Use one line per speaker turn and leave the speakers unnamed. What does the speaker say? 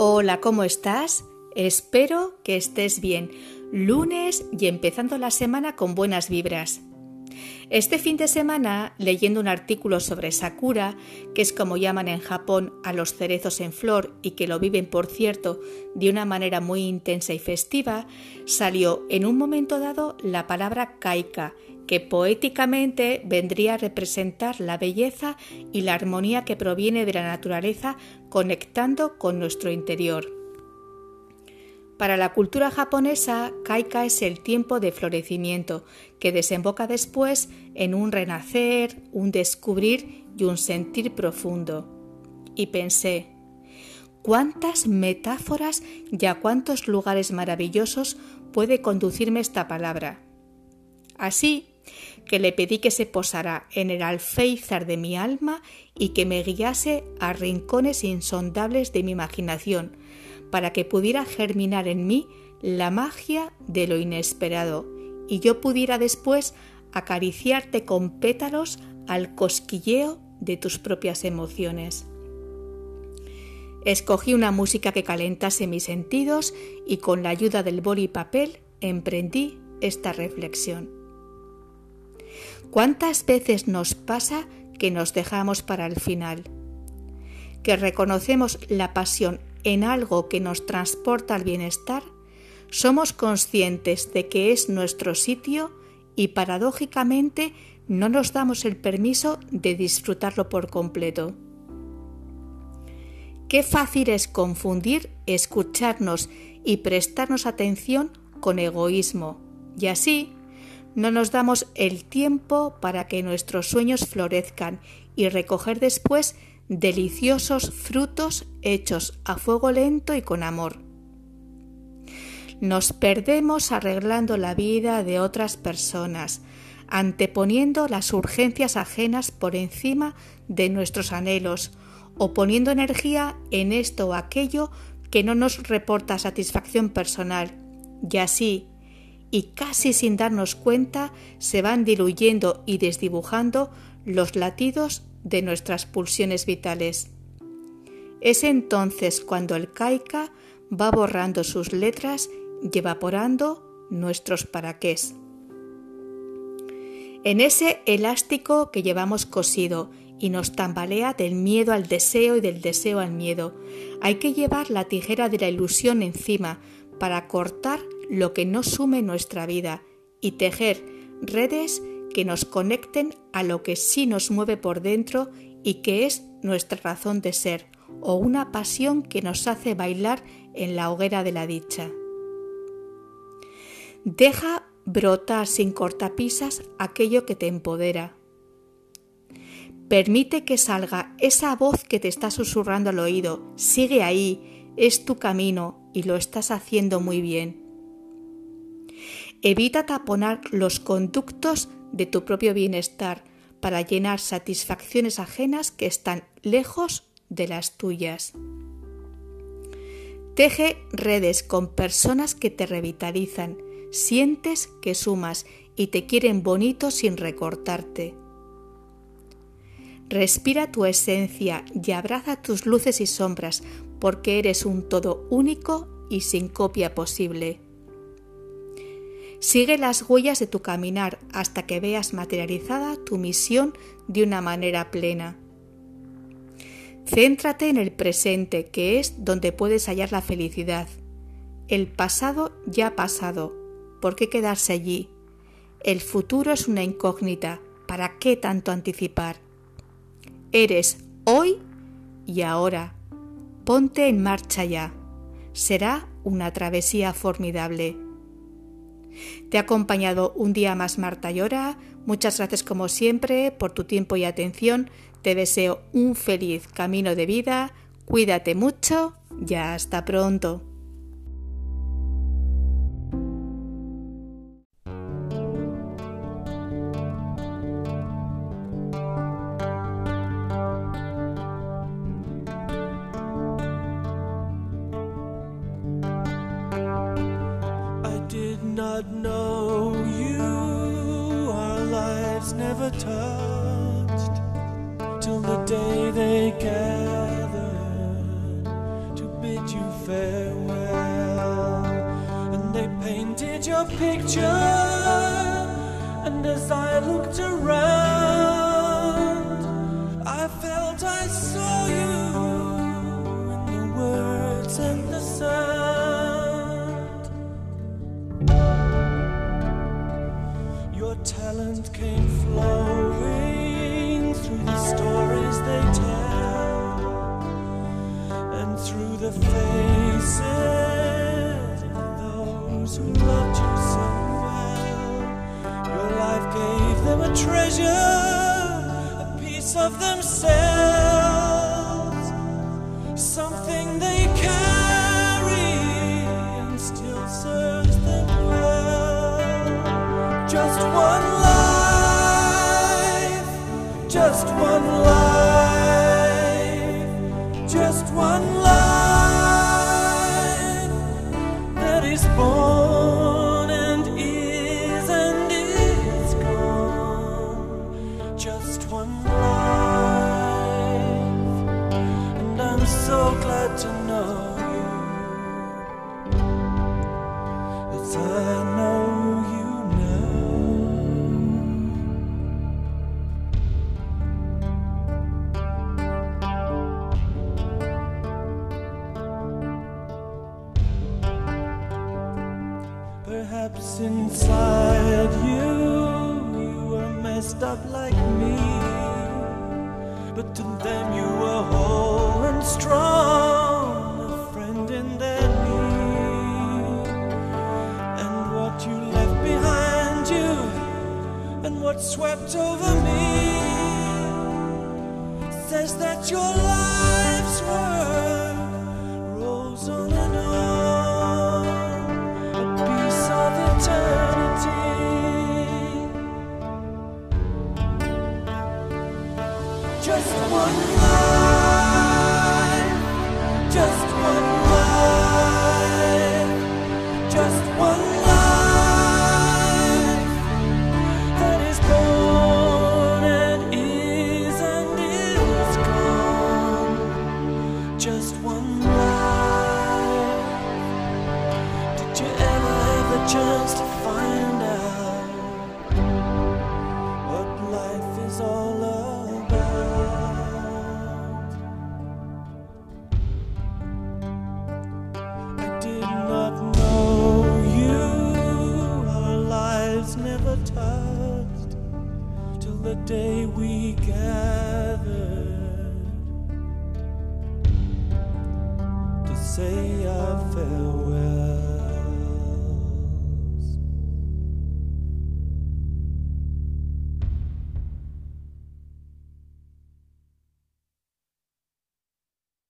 Hola, ¿cómo estás? Espero que estés bien. Lunes y empezando la semana con buenas vibras. Este fin de semana, leyendo un artículo sobre Sakura, que es como llaman en Japón a los cerezos en flor y que lo viven, por cierto, de una manera muy intensa y festiva, salió en un momento dado la palabra kaika, que poéticamente vendría a representar la belleza y la armonía que proviene de la naturaleza conectando con nuestro interior. Para la cultura japonesa, Kaika es el tiempo de florecimiento, que desemboca después en un renacer, un descubrir y un sentir profundo. Y pensé, ¿cuántas metáforas y a cuántos lugares maravillosos puede conducirme esta palabra? Así que le pedí que se posara en el alféizar de mi alma y que me guiase a rincones insondables de mi imaginación, para que pudiera germinar en mí la magia de lo inesperado y yo pudiera después acariciarte con pétalos al cosquilleo de tus propias emociones. Escogí una música que calentase mis sentidos y con la ayuda del boli y papel emprendí esta reflexión. ¿Cuántas veces nos pasa que nos dejamos para el final? Que reconocemos la pasión en algo que nos transporta al bienestar, somos conscientes de que es nuestro sitio y paradójicamente no nos damos el permiso de disfrutarlo por completo. Qué fácil es confundir escucharnos y prestarnos atención con egoísmo, y así no nos damos el tiempo para que nuestros sueños florezcan y recoger después deliciosos frutos hechos a fuego lento y con amor. Nos perdemos arreglando la vida de otras personas, anteponiendo las urgencias ajenas por encima de nuestros anhelos, o poniendo energía en esto o aquello que no nos reporta satisfacción personal, y así, y casi sin darnos cuenta, se van diluyendo y desdibujando los latidos de nuestras pulsiones vitales. Es entonces cuando el caica va borrando sus letras y evaporando nuestros paraqués. En ese elástico que llevamos cosido y nos tambalea del miedo al deseo y del deseo al miedo, hay que llevar la tijera de la ilusión encima para cortar lo que no sume nuestra vida y tejer redes que nos conecten a lo que sí nos mueve por dentro y que es nuestra razón de ser, o una pasión que nos hace bailar en la hoguera de la dicha. Deja brotar sin cortapisas aquello que te empodera. Permite que salga esa voz que te está susurrando al oído. Sigue ahí, es tu camino y lo estás haciendo muy bien. Evita taponar los conductos de tu propio bienestar para llenar satisfacciones ajenas que están lejos de las tuyas. Teje redes con personas que te revitalizan, sientes que sumas y te quieren bonito sin recortarte. Respira tu esencia y abraza tus luces y sombras porque eres un todo único y sin copia posible. Sigue las huellas de tu caminar hasta que veas materializada tu misión de una manera plena. Céntrate en el presente, que es donde puedes hallar la felicidad. El pasado ya ha pasado. ¿Por qué quedarse allí? El futuro es una incógnita. ¿Para qué tanto anticipar? Eres hoy y ahora. Ponte en marcha ya. Será una travesía formidable. Te ha acompañado un día más Marta Llora. Muchas gracias como siempre por tu tiempo y atención. Te deseo un feliz camino de vida. Cuídate mucho y hasta pronto.
never touched till the day they gathered to bid you farewell. And they painted your picture, and as I looked around, I felt I saw you in the words and the sound. Talent came flowing through the stories they tell and through the faces of those who loved you so well. Your life gave them a treasure, a piece of themselves, something they carry and still serves them well. Just one just one life, just one life that is born and is and is gone. Just one life, Perhaps inside you, you were messed up like me. But to them, you were whole and strong, a friend in their need. And what you left behind you, and what swept over me, says that your life's work Just one life. Did you ever have the chance to find out what life is all about? I did not know you, our lives never touched till the day say our farewell.